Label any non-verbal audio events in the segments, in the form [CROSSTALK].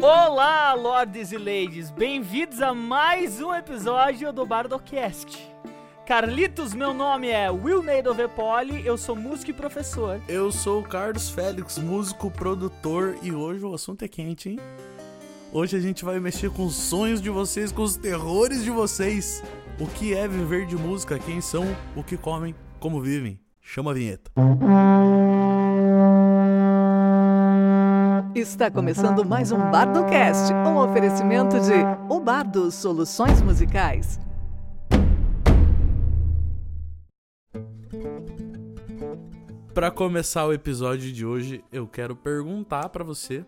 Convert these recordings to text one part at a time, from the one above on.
Olá, lords e ladies, bem-vindos a mais um episódio do Bardocast. Carlitos, meu nome é Will Neidovepoli, eu sou músico e professor. Eu sou o Carlos Félix, músico, produtor, e hoje o assunto é quente, hein? Hoje a gente vai mexer com os sonhos de vocês, com os terrores de vocês. O que é viver de música, quem são, o que comem, como vivem. Chama a vinheta. Está começando mais um Bardocast, um oferecimento de O Bardo Soluções Musicais. Para começar o episódio de hoje, eu quero perguntar para você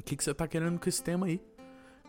o que, que você tá querendo com esse tema aí.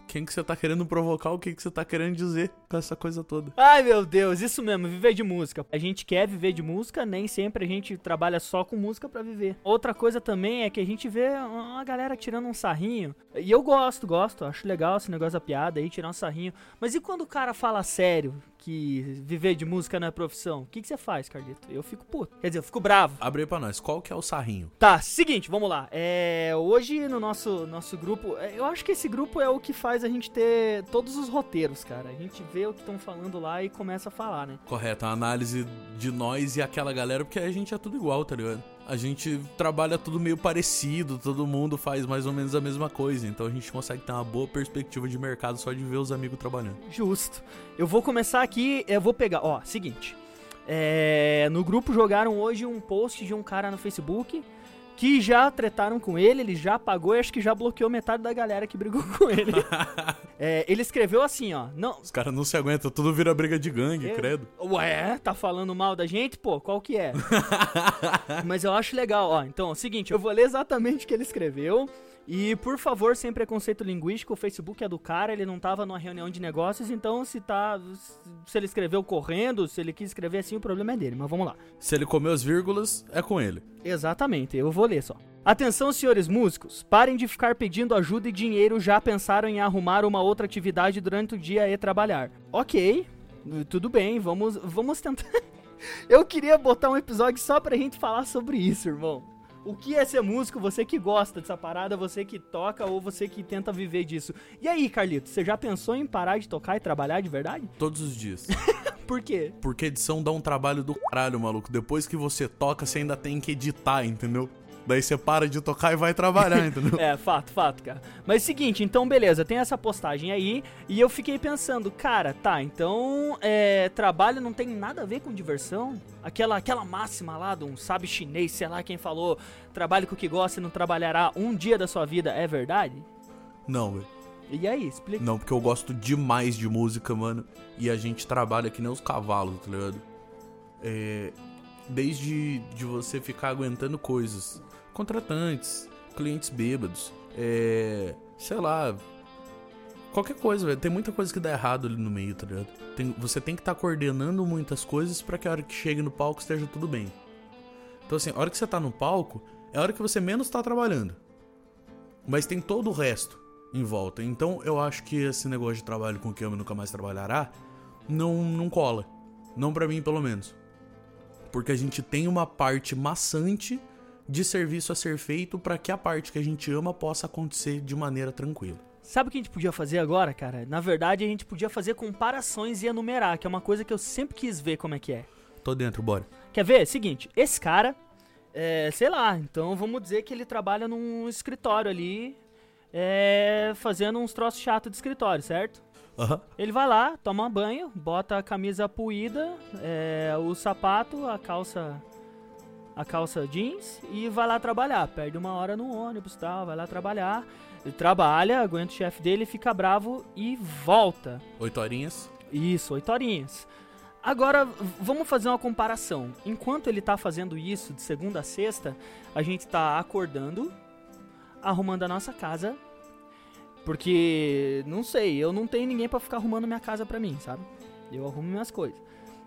Quem que você tá querendo provocar, o que, que você tá querendo dizer com essa coisa toda. Ai meu Deus, isso mesmo, viver de música. A gente quer viver de música, nem sempre a gente trabalha só com música para viver. Outra coisa também é que a gente vê uma galera tirando um sarrinho. E eu gosto, gosto, acho legal esse negócio da piada aí, tirar um sarrinho. Mas e quando o cara fala sério? Que viver de música não é profissão, o que, que você faz, Carlito? Eu fico puto. Quer dizer, eu fico bravo. Abre aí pra nós, qual que é o sarrinho? Tá, seguinte, vamos lá. É, hoje no nosso, nosso grupo, é, eu acho que esse grupo é o que faz a gente ter todos os roteiros, cara. A gente vê o que estão falando lá e começa a falar, né? Correto, a análise de nós e aquela galera, porque a gente é tudo igual, tá ligado? A gente trabalha tudo meio parecido, todo mundo faz mais ou menos a mesma coisa, então a gente consegue ter uma boa perspectiva de mercado só de ver os amigos trabalhando. Justo. Eu vou começar aqui, eu vou pegar, ó, seguinte. É, no grupo jogaram hoje um post de um cara no Facebook que já tretaram com ele, ele já pagou e acho que já bloqueou metade da galera que brigou com ele. [LAUGHS] é, ele escreveu assim, ó. Não, Os caras não se aguentam, tudo vira briga de gangue, Eu- credo. Ué, tá falando mal da gente? Pô, qual que é? [LAUGHS] Mas eu acho legal, ó. Então, é o seguinte, eu vou ler exatamente o que ele escreveu. E, por favor, sem preconceito linguístico, o Facebook é do cara, ele não tava numa reunião de negócios, então se tá. Se ele escreveu correndo, se ele quis escrever assim, o problema é dele. Mas vamos lá. Se ele comeu as vírgulas, é com ele. Exatamente, eu vou ler só. Atenção, senhores músicos, parem de ficar pedindo ajuda e dinheiro, já pensaram em arrumar uma outra atividade durante o dia e trabalhar. Ok, tudo bem, vamos, vamos tentar. [LAUGHS] eu queria botar um episódio só pra gente falar sobre isso, irmão. O que é ser músico? Você que gosta dessa parada, você que toca ou você que tenta viver disso. E aí, Carlito, você já pensou em parar de tocar e trabalhar de verdade? Todos os dias. [LAUGHS] Por quê? Porque edição dá um trabalho do caralho, maluco. Depois que você toca, você ainda tem que editar, entendeu? Daí você para de tocar e vai trabalhar, [LAUGHS] entendeu? É, fato, fato, cara. Mas seguinte, então beleza, tem essa postagem aí e eu fiquei pensando, cara, tá, então é, trabalho não tem nada a ver com diversão? Aquela, aquela máxima lá de um sábio chinês, sei lá quem falou, trabalhe com o que gosta e não trabalhará um dia da sua vida, é verdade? Não, velho. E aí, explica. Não, porque eu gosto demais de música, mano. E a gente trabalha que nem os cavalos, tá ligado? É, desde de você ficar aguentando coisas. Contratantes, clientes bêbados, é, sei lá. Qualquer coisa. Tem muita coisa que dá errado ali no meio, tá ligado? Tem- você tem que estar coordenando muitas coisas pra que a hora que chegue no palco esteja tudo bem. Então, assim, a hora que você tá no palco, é a hora que você menos tá trabalhando. Mas tem todo o resto em volta. Então eu acho que esse negócio de trabalho com que eu nunca mais trabalhará não, não cola. Não pra mim, pelo menos. Porque a gente tem uma parte maçante de serviço a ser feito pra que a parte que a gente ama possa acontecer de maneira tranquila. Sabe o que a gente podia fazer agora, cara? Na verdade, a gente podia fazer comparações e enumerar, que é uma coisa que eu sempre quis ver como é que é. Tô dentro, bora. Quer ver? Seguinte, esse cara, é, sei lá, então vamos dizer que ele trabalha num escritório ali, é, fazendo uns troços chatos de escritório, certo? Ele vai lá, toma banho, bota a camisa puída, é, o sapato, a calça, a calça jeans e vai lá trabalhar. Perde uma hora no ônibus e tal, vai lá trabalhar. Ele trabalha, aguenta o chefe dele, fica bravo e volta. Oito horinhas. Isso, oito horinhas. Agora, vamos fazer uma comparação. Enquanto ele tá fazendo isso de segunda a sexta, a gente tá acordando, arrumando a nossa casa. Porque, não sei, eu não tenho ninguém pra ficar arrumando minha casa pra mim, sabe? Eu arrumo minhas coisas.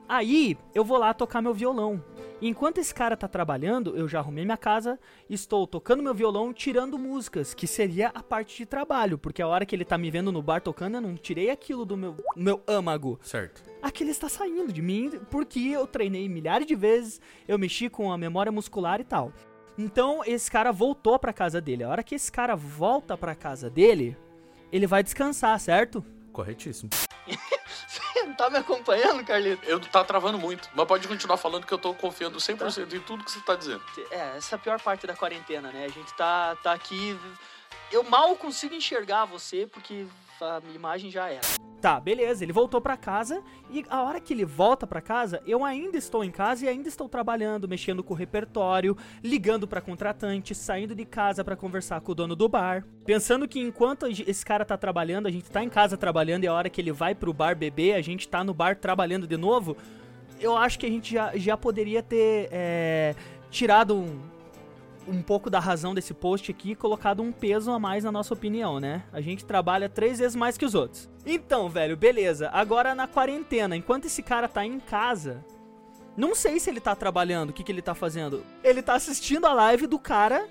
Aí, eu vou lá tocar meu violão. Enquanto esse cara tá trabalhando, eu já arrumei minha casa, estou tocando meu violão, tirando músicas, que seria a parte de trabalho, porque a hora que ele tá me vendo no bar tocando, eu não tirei aquilo do meu, meu âmago. Certo. Aquilo está saindo de mim porque eu treinei milhares de vezes, eu mexi com a memória muscular e tal. Então esse cara voltou pra casa dele. A hora que esse cara volta pra casa dele, ele vai descansar, certo? Corretíssimo. Você não tá me acompanhando, Carlito? Eu tá travando muito, mas pode continuar falando que eu tô confiando 100% em tudo que você tá dizendo. É, essa é a pior parte da quarentena, né? A gente tá, tá aqui. Eu mal consigo enxergar você porque a minha imagem já era. Tá, beleza, ele voltou pra casa e a hora que ele volta pra casa, eu ainda estou em casa e ainda estou trabalhando, mexendo com o repertório, ligando pra contratante, saindo de casa pra conversar com o dono do bar. Pensando que enquanto esse cara tá trabalhando, a gente tá em casa trabalhando e a hora que ele vai pro bar beber, a gente tá no bar trabalhando de novo, eu acho que a gente já, já poderia ter é, tirado um, um pouco da razão desse post aqui e colocado um peso a mais na nossa opinião, né? A gente trabalha três vezes mais que os outros. Então, velho, beleza. Agora na quarentena, enquanto esse cara tá em casa, não sei se ele tá trabalhando, o que, que ele tá fazendo. Ele tá assistindo a live do cara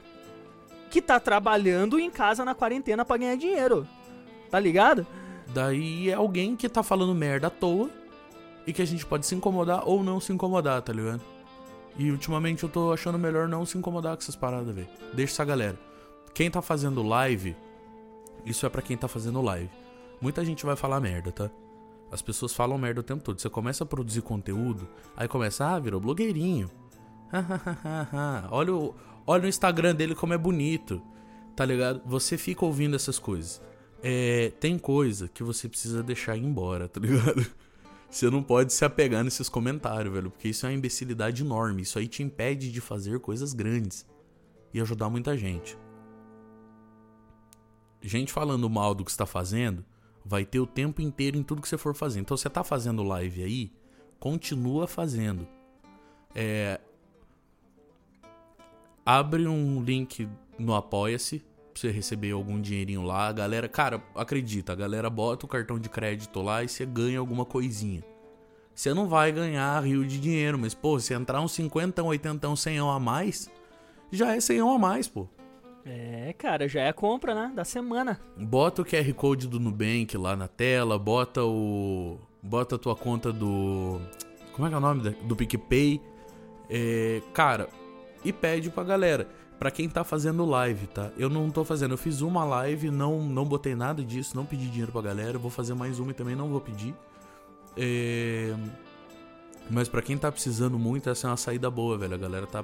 que tá trabalhando em casa na quarentena pra ganhar dinheiro. Tá ligado? Daí é alguém que tá falando merda à toa e que a gente pode se incomodar ou não se incomodar, tá ligado? E ultimamente eu tô achando melhor não se incomodar com essas paradas, velho. Deixa essa galera. Quem tá fazendo live, isso é para quem tá fazendo live. Muita gente vai falar merda, tá? As pessoas falam merda o tempo todo. Você começa a produzir conteúdo, aí começa, ah, virou blogueirinho. [LAUGHS] olha, o, olha o Instagram dele como é bonito. Tá ligado? Você fica ouvindo essas coisas. É, tem coisa que você precisa deixar ir embora, tá ligado? [LAUGHS] Você não pode se apegar nesses comentários, velho, porque isso é uma imbecilidade enorme. Isso aí te impede de fazer coisas grandes e ajudar muita gente. Gente falando mal do que está fazendo, vai ter o tempo inteiro em tudo que você for fazer. Então você tá fazendo live aí, continua fazendo. É... Abre um link no Apoia-se pra você receber algum dinheirinho lá. A galera, cara, acredita, a galera bota o cartão de crédito lá e você ganha alguma coisinha. Você não vai ganhar rio de dinheiro, mas, pô, se entrar uns 50, 80, 100 a mais, já é 100 a mais, pô. É, cara, já é a compra, né? Da semana. Bota o QR Code do Nubank lá na tela, bota o. Bota a tua conta do. Como é que é o nome? Do PicPay. É, cara, e pede pra galera. Pra quem tá fazendo live, tá? Eu não tô fazendo, eu fiz uma live, não, não botei nada disso, não pedi dinheiro pra galera. Vou fazer mais uma e também não vou pedir. É... Mas para quem tá precisando muito, essa é uma saída boa, velho. A galera tá,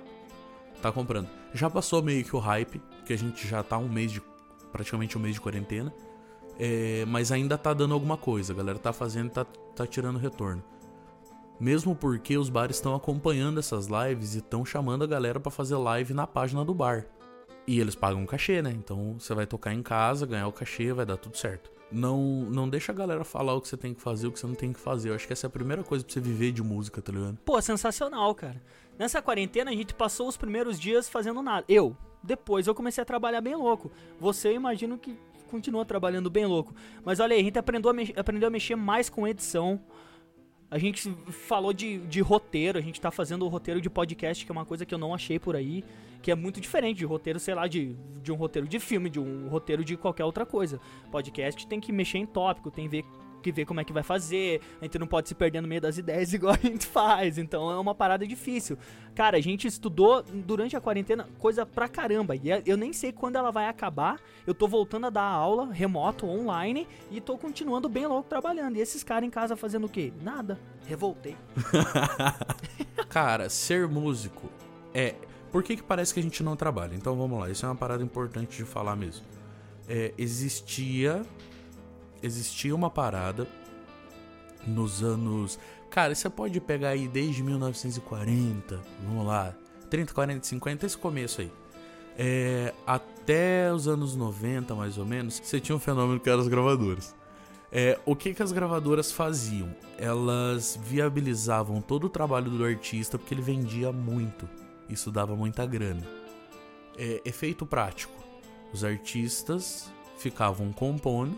tá comprando. Já passou meio que o hype, que a gente já tá um mês de. praticamente um mês de quarentena. É... mas ainda tá dando alguma coisa. A galera tá fazendo tá, tá tirando retorno. Mesmo porque os bares estão acompanhando essas lives e estão chamando a galera para fazer live na página do bar. E eles pagam cachê, né? Então você vai tocar em casa, ganhar o cachê, vai dar tudo certo. Não, não deixa a galera falar o que você tem que fazer, o que você não tem que fazer. Eu acho que essa é a primeira coisa pra você viver de música, tá ligado? Pô, sensacional, cara. Nessa quarentena a gente passou os primeiros dias fazendo nada. Eu. Depois eu comecei a trabalhar bem louco. Você, eu imagino que continua trabalhando bem louco. Mas olha aí, a gente aprendeu a, aprendeu a mexer mais com edição. A gente falou de, de roteiro, a gente tá fazendo o roteiro de podcast, que é uma coisa que eu não achei por aí, que é muito diferente de roteiro, sei lá, de, de um roteiro de filme, de um roteiro de qualquer outra coisa. Podcast tem que mexer em tópico, tem ver que ver como é que vai fazer, a gente não pode se perder no meio das ideias [LAUGHS] igual a gente faz, então é uma parada difícil. Cara, a gente estudou durante a quarentena coisa pra caramba, e é, eu nem sei quando ela vai acabar, eu tô voltando a dar aula remoto, online, e tô continuando bem louco trabalhando. E esses caras em casa fazendo o quê? Nada. Revoltei. [LAUGHS] Cara, ser músico é. Por que, que parece que a gente não trabalha? Então vamos lá, isso é uma parada importante de falar mesmo. É, existia existia uma parada nos anos. Cara, você pode pegar aí desde 1940, vamos lá, 30, 40, 50, esse começo aí. É, até os anos 90, mais ou menos, você tinha um fenômeno que eram as gravadoras. É, o que, que as gravadoras faziam? Elas viabilizavam todo o trabalho do artista porque ele vendia muito. Isso dava muita grana. É, efeito prático: os artistas ficavam compondo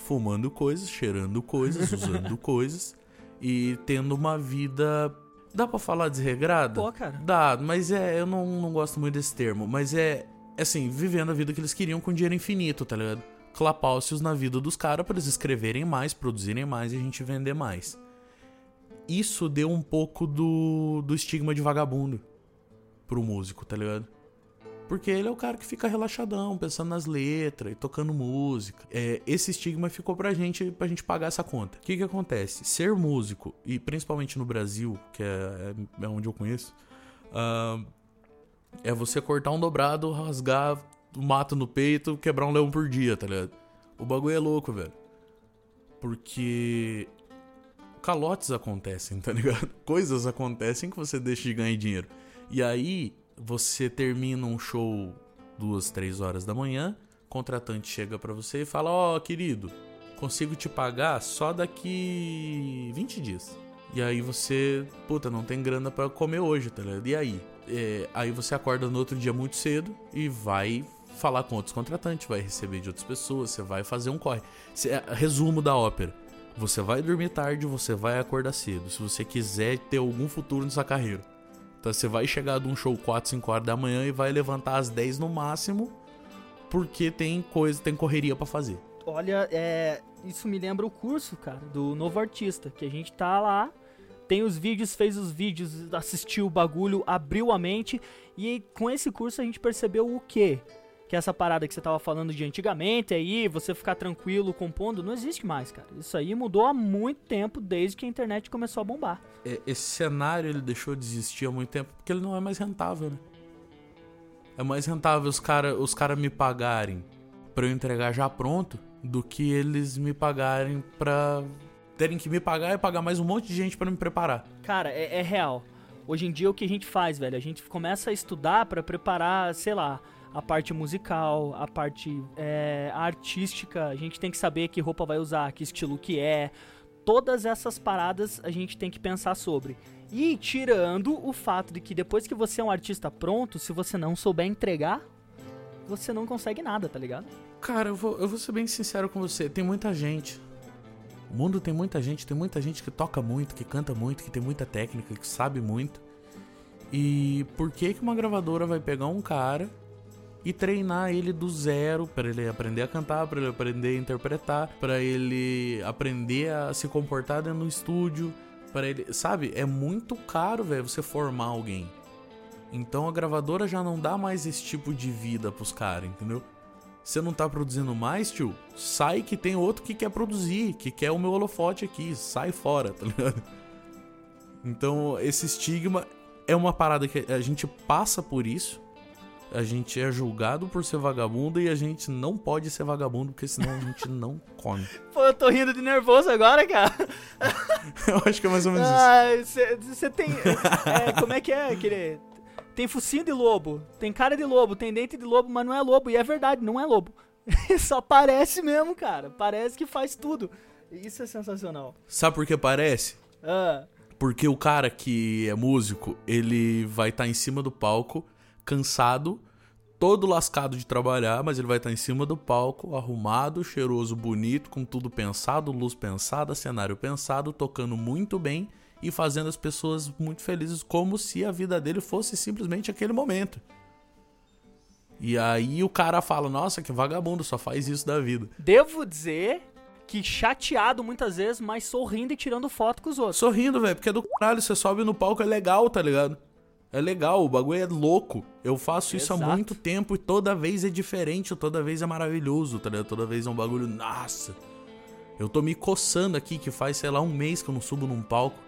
fumando coisas, cheirando coisas, [LAUGHS] usando coisas e tendo uma vida. Dá pra falar desregrada? Pô, cara. Dá, mas é. Eu não, não gosto muito desse termo. Mas é. Assim, vivendo a vida que eles queriam com dinheiro infinito, tá ligado? Clapaucios na vida dos caras pra eles escreverem mais, produzirem mais e a gente vender mais. Isso deu um pouco do, do estigma de vagabundo pro músico, tá ligado? Porque ele é o cara que fica relaxadão, pensando nas letras e tocando música. É, esse estigma ficou pra gente, pra gente pagar essa conta. O que que acontece? Ser músico, e principalmente no Brasil, que é, é onde eu conheço, uh, é você cortar um dobrado, rasgar o mato no peito, quebrar um leão por dia, tá ligado? O bagulho é louco, velho. Porque calotes acontecem, tá ligado? [LAUGHS] Coisas acontecem que você deixa de ganhar dinheiro. E aí, você termina um show duas, três horas da manhã, contratante chega para você e fala: Ó, oh, querido, consigo te pagar só daqui 20 dias. E aí você, puta, não tem grana para comer hoje, tá ligado? E aí? É, aí você acorda no outro dia muito cedo e vai falar com outros contratantes, vai receber de outras pessoas, você vai fazer um corre. É, resumo da ópera. Você vai dormir tarde, você vai acordar cedo. Se você quiser ter algum futuro nessa carreira. Então você vai chegar de um show 4, 5 horas da manhã e vai levantar às 10 no máximo, porque tem coisa, tem correria para fazer. Olha, é, isso me lembra o curso, cara, do novo artista, que a gente tá lá, tem os vídeos, fez os vídeos, assistiu o bagulho, abriu a mente e com esse curso a gente percebeu o quê? Que essa parada que você tava falando de antigamente aí, você ficar tranquilo compondo, não existe mais, cara. Isso aí mudou há muito tempo, desde que a internet começou a bombar. É, esse cenário ele deixou de existir há muito tempo porque ele não é mais rentável, né? É mais rentável os caras os cara me pagarem para eu entregar já pronto do que eles me pagarem pra terem que me pagar e pagar mais um monte de gente para me preparar. Cara, é, é real. Hoje em dia o que a gente faz, velho? A gente começa a estudar para preparar, sei lá, a parte musical, a parte é, artística, a gente tem que saber que roupa vai usar, que estilo que é. Todas essas paradas a gente tem que pensar sobre. E tirando o fato de que depois que você é um artista pronto, se você não souber entregar, você não consegue nada, tá ligado? Cara, eu vou, eu vou ser bem sincero com você. Tem muita gente. O mundo tem muita gente, tem muita gente que toca muito, que canta muito, que tem muita técnica, que sabe muito. E por que que uma gravadora vai pegar um cara e treinar ele do zero para ele aprender a cantar, para ele aprender a interpretar, para ele aprender a se comportar dentro do estúdio, para ele, sabe? É muito caro, velho, você formar alguém. Então a gravadora já não dá mais esse tipo de vida pros caras, entendeu? Você não tá produzindo mais, tio? Sai que tem outro que quer produzir, que quer o meu holofote aqui, sai fora, [LAUGHS] tá ligado? Então, esse estigma é uma parada que a gente passa por isso, a gente é julgado por ser vagabundo e a gente não pode ser vagabundo, porque senão a gente [LAUGHS] não come. Pô, eu tô rindo de nervoso agora, cara. [LAUGHS] eu acho que é mais ou menos isso. Você tem. É, como é que é aquele. Tem focinho de lobo, tem cara de lobo, tem dente de lobo, mas não é lobo. E é verdade, não é lobo. [LAUGHS] Só parece mesmo, cara. Parece que faz tudo. Isso é sensacional. Sabe por que parece? Ah. Porque o cara que é músico, ele vai estar tá em cima do palco cansado, todo lascado de trabalhar, mas ele vai estar em cima do palco, arrumado, cheiroso, bonito, com tudo pensado, luz pensada, cenário pensado, tocando muito bem e fazendo as pessoas muito felizes, como se a vida dele fosse simplesmente aquele momento. E aí o cara fala: Nossa, que vagabundo, só faz isso da vida. Devo dizer que chateado muitas vezes, mas sorrindo e tirando foto com os outros. Sorrindo, velho, porque é do caralho, você sobe no palco, é legal, tá ligado? É legal, o bagulho é louco. Eu faço isso Exato. há muito tempo e toda vez é diferente, toda vez é maravilhoso, tá ligado? Toda vez é um bagulho, nossa. Eu tô me coçando aqui, que faz, sei lá, um mês que eu não subo num palco.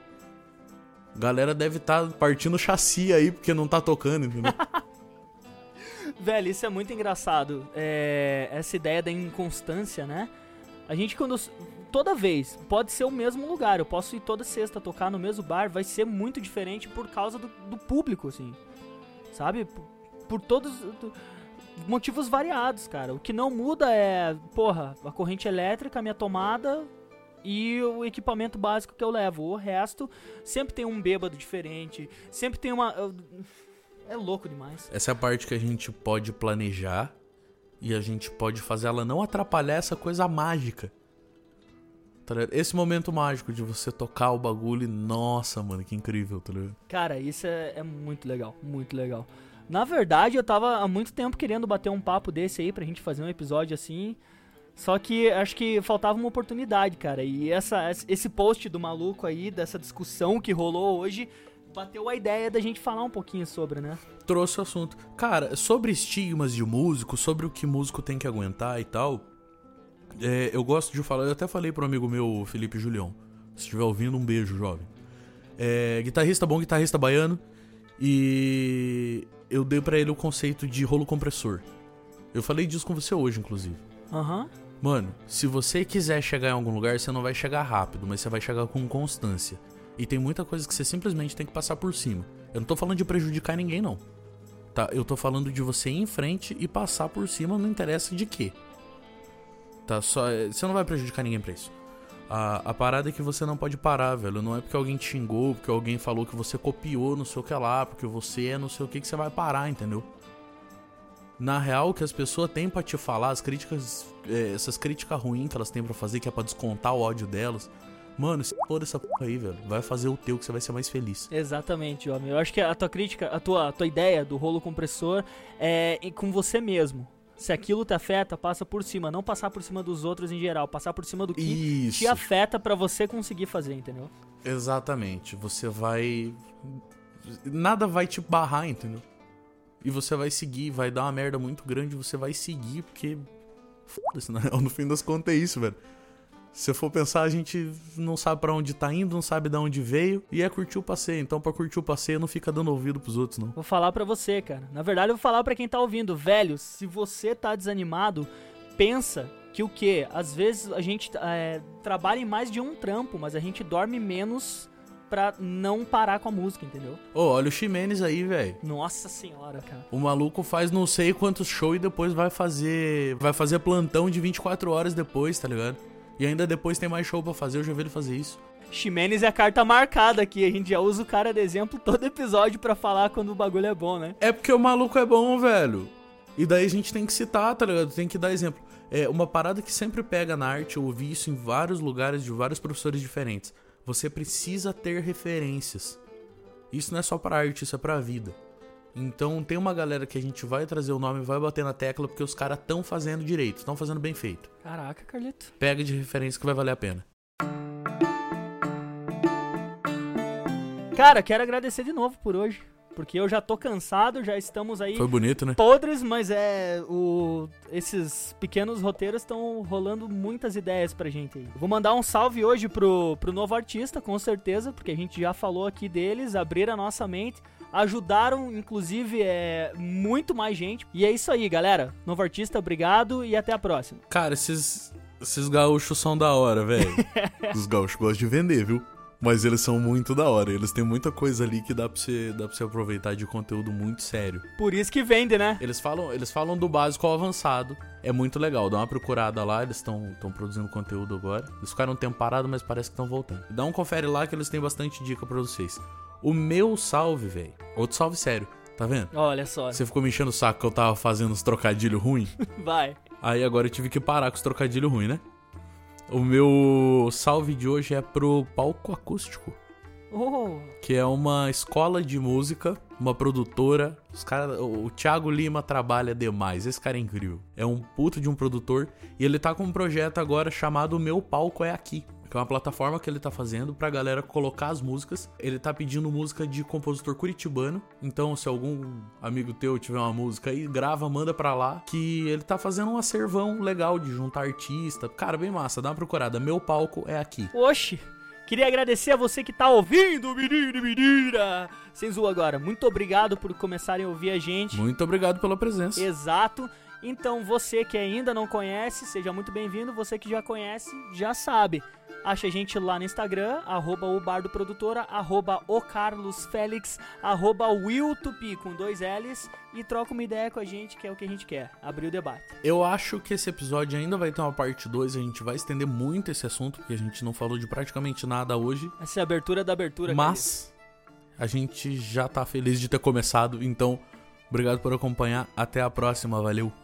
Galera deve estar tá partindo chassi aí porque não tá tocando, entendeu? [LAUGHS] Velho, isso é muito engraçado. É... Essa ideia da inconstância, né? A gente quando toda vez. Pode ser o mesmo lugar. Eu posso ir toda sexta tocar no mesmo bar. Vai ser muito diferente por causa do, do público, assim. Sabe? Por, por todos. motivos variados, cara. O que não muda é, porra, a corrente elétrica, a minha tomada e o equipamento básico que eu levo. O resto sempre tem um bêbado diferente, sempre tem uma. É louco demais. Essa é a parte que a gente pode planejar e a gente pode fazer ela não atrapalhar essa coisa mágica Tá Esse momento mágico de você tocar o bagulho e, nossa, mano, que incrível, tá ligado? Cara, isso é, é, muito legal, muito legal. Na verdade, eu tava há muito tempo querendo bater um papo desse aí pra gente fazer um episódio assim. Só que acho que faltava uma oportunidade, cara. E essa, esse post do maluco aí, dessa discussão que rolou hoje, bateu a ideia da gente falar um pouquinho sobre, né? Trouxe o assunto. Cara, sobre estigmas de músico, sobre o que músico tem que aguentar e tal. é, eu gosto de falar, eu até falei pro amigo meu, Felipe Julião. Se estiver ouvindo, um beijo, jovem. É, guitarrista bom, guitarrista baiano. E eu dei pra ele o conceito de rolo compressor. Eu falei disso com você hoje, inclusive. Aham. Mano, se você quiser chegar em algum lugar, você não vai chegar rápido, mas você vai chegar com constância. E tem muita coisa que você simplesmente tem que passar por cima. Eu não tô falando de prejudicar ninguém, não. Tá? Eu tô falando de você ir em frente e passar por cima, não interessa de quê. Tá? Só, você não vai prejudicar ninguém pra isso. A, a parada é que você não pode parar, velho. Não é porque alguém te xingou, porque alguém falou que você copiou não sei o que lá, porque você é não sei o que que você vai parar, entendeu? Na real, o que as pessoas têm pra te falar, as críticas, é, essas críticas ruins que elas têm pra fazer, que é pra descontar o ódio delas, mano, se for essa porra aí, velho, vai fazer o teu que você vai ser mais feliz. Exatamente, homem. Eu acho que a tua crítica, a tua, a tua ideia do rolo compressor é com você mesmo. Se aquilo te afeta, passa por cima. Não passar por cima dos outros em geral. Passar por cima do que Isso. te afeta pra você conseguir fazer, entendeu? Exatamente. Você vai. Nada vai te barrar, entendeu? E você vai seguir, vai dar uma merda muito grande, você vai seguir, porque. Foda-se, real, [LAUGHS] no fim das contas é isso, velho. Se eu for pensar, a gente não sabe pra onde tá indo, não sabe de onde veio, e é curtir o passeio. Então, pra curtir o passeio, não fica dando ouvido pros outros, não. Vou falar pra você, cara. Na verdade, eu vou falar pra quem tá ouvindo. Velho, se você tá desanimado, pensa que o quê? Às vezes a gente é, trabalha em mais de um trampo, mas a gente dorme menos pra não parar com a música, entendeu? Ô, olha o Ximenes aí, velho. Nossa senhora, cara. O maluco faz não sei quantos shows e depois vai fazer. Vai fazer plantão de 24 horas depois, tá ligado? E ainda depois tem mais show pra fazer, eu já vi ele fazer isso. Ximenes é a carta marcada aqui. A gente já usa o cara de exemplo todo episódio pra falar quando o bagulho é bom, né? É porque o maluco é bom, velho. E daí a gente tem que citar, tá ligado? Tem que dar exemplo. É uma parada que sempre pega na arte, eu ouvi isso em vários lugares de vários professores diferentes. Você precisa ter referências. Isso não é só pra arte, isso é pra vida. Então tem uma galera que a gente vai trazer o nome e vai bater na tecla porque os caras estão fazendo direito, estão fazendo bem feito. Caraca, Carlito. Pega de referência que vai valer a pena. Cara, quero agradecer de novo por hoje. Porque eu já tô cansado, já estamos aí Foi bonito, né? podres, mas é. O, esses pequenos roteiros estão rolando muitas ideias pra gente aí. Vou mandar um salve hoje pro, pro novo artista, com certeza, porque a gente já falou aqui deles, abriram a nossa mente, ajudaram, inclusive, é, muito mais gente. E é isso aí, galera. Novo artista, obrigado e até a próxima. Cara, esses, esses gaúchos são da hora, velho. [LAUGHS] Os gaúchos gostam de vender, viu? Mas eles são muito da hora. Eles têm muita coisa ali que dá pra você, dá pra você aproveitar de conteúdo muito sério. Por isso que vende, né? Eles falam, eles falam do básico ao avançado. É muito legal. Dá uma procurada lá, eles estão produzindo conteúdo agora. Eles ficaram um tempo parados, mas parece que estão voltando. Dá um confere lá que eles têm bastante dica pra vocês. O meu salve, velho. Outro salve sério. Tá vendo? Olha só. Você ficou me enchendo o saco que eu tava fazendo uns trocadilhos ruins? [LAUGHS] Vai. Aí agora eu tive que parar com os trocadilhos ruins, né? O meu salve de hoje é pro Palco Acústico, Oh, que é uma escola de música, uma produtora. Os cara, o Thiago Lima trabalha demais, esse cara é incrível. É um puto de um produtor e ele tá com um projeto agora chamado Meu Palco é Aqui. Que é uma plataforma que ele tá fazendo pra galera colocar as músicas. Ele tá pedindo música de compositor curitibano. Então, se algum amigo teu tiver uma música aí, grava, manda pra lá. Que ele tá fazendo um acervão legal de juntar artista. Cara, bem massa, dá uma procurada. Meu palco é aqui. Oxi! Queria agradecer a você que tá ouvindo, menino e menina! Sem zoa agora, muito obrigado por começarem a ouvir a gente. Muito obrigado pela presença. Exato. Então, você que ainda não conhece, seja muito bem-vindo. Você que já conhece, já sabe. Acha a gente lá no Instagram, arroba o Bardo Produtora, arroba o Carlos Félix, arroba Wiltupi com dois L's e troca uma ideia com a gente, que é o que a gente quer, abrir o debate. Eu acho que esse episódio ainda vai ter uma parte 2, a gente vai estender muito esse assunto, porque a gente não falou de praticamente nada hoje. Essa é a abertura da abertura. Mas a gente já tá feliz de ter começado, então obrigado por acompanhar. Até a próxima, valeu!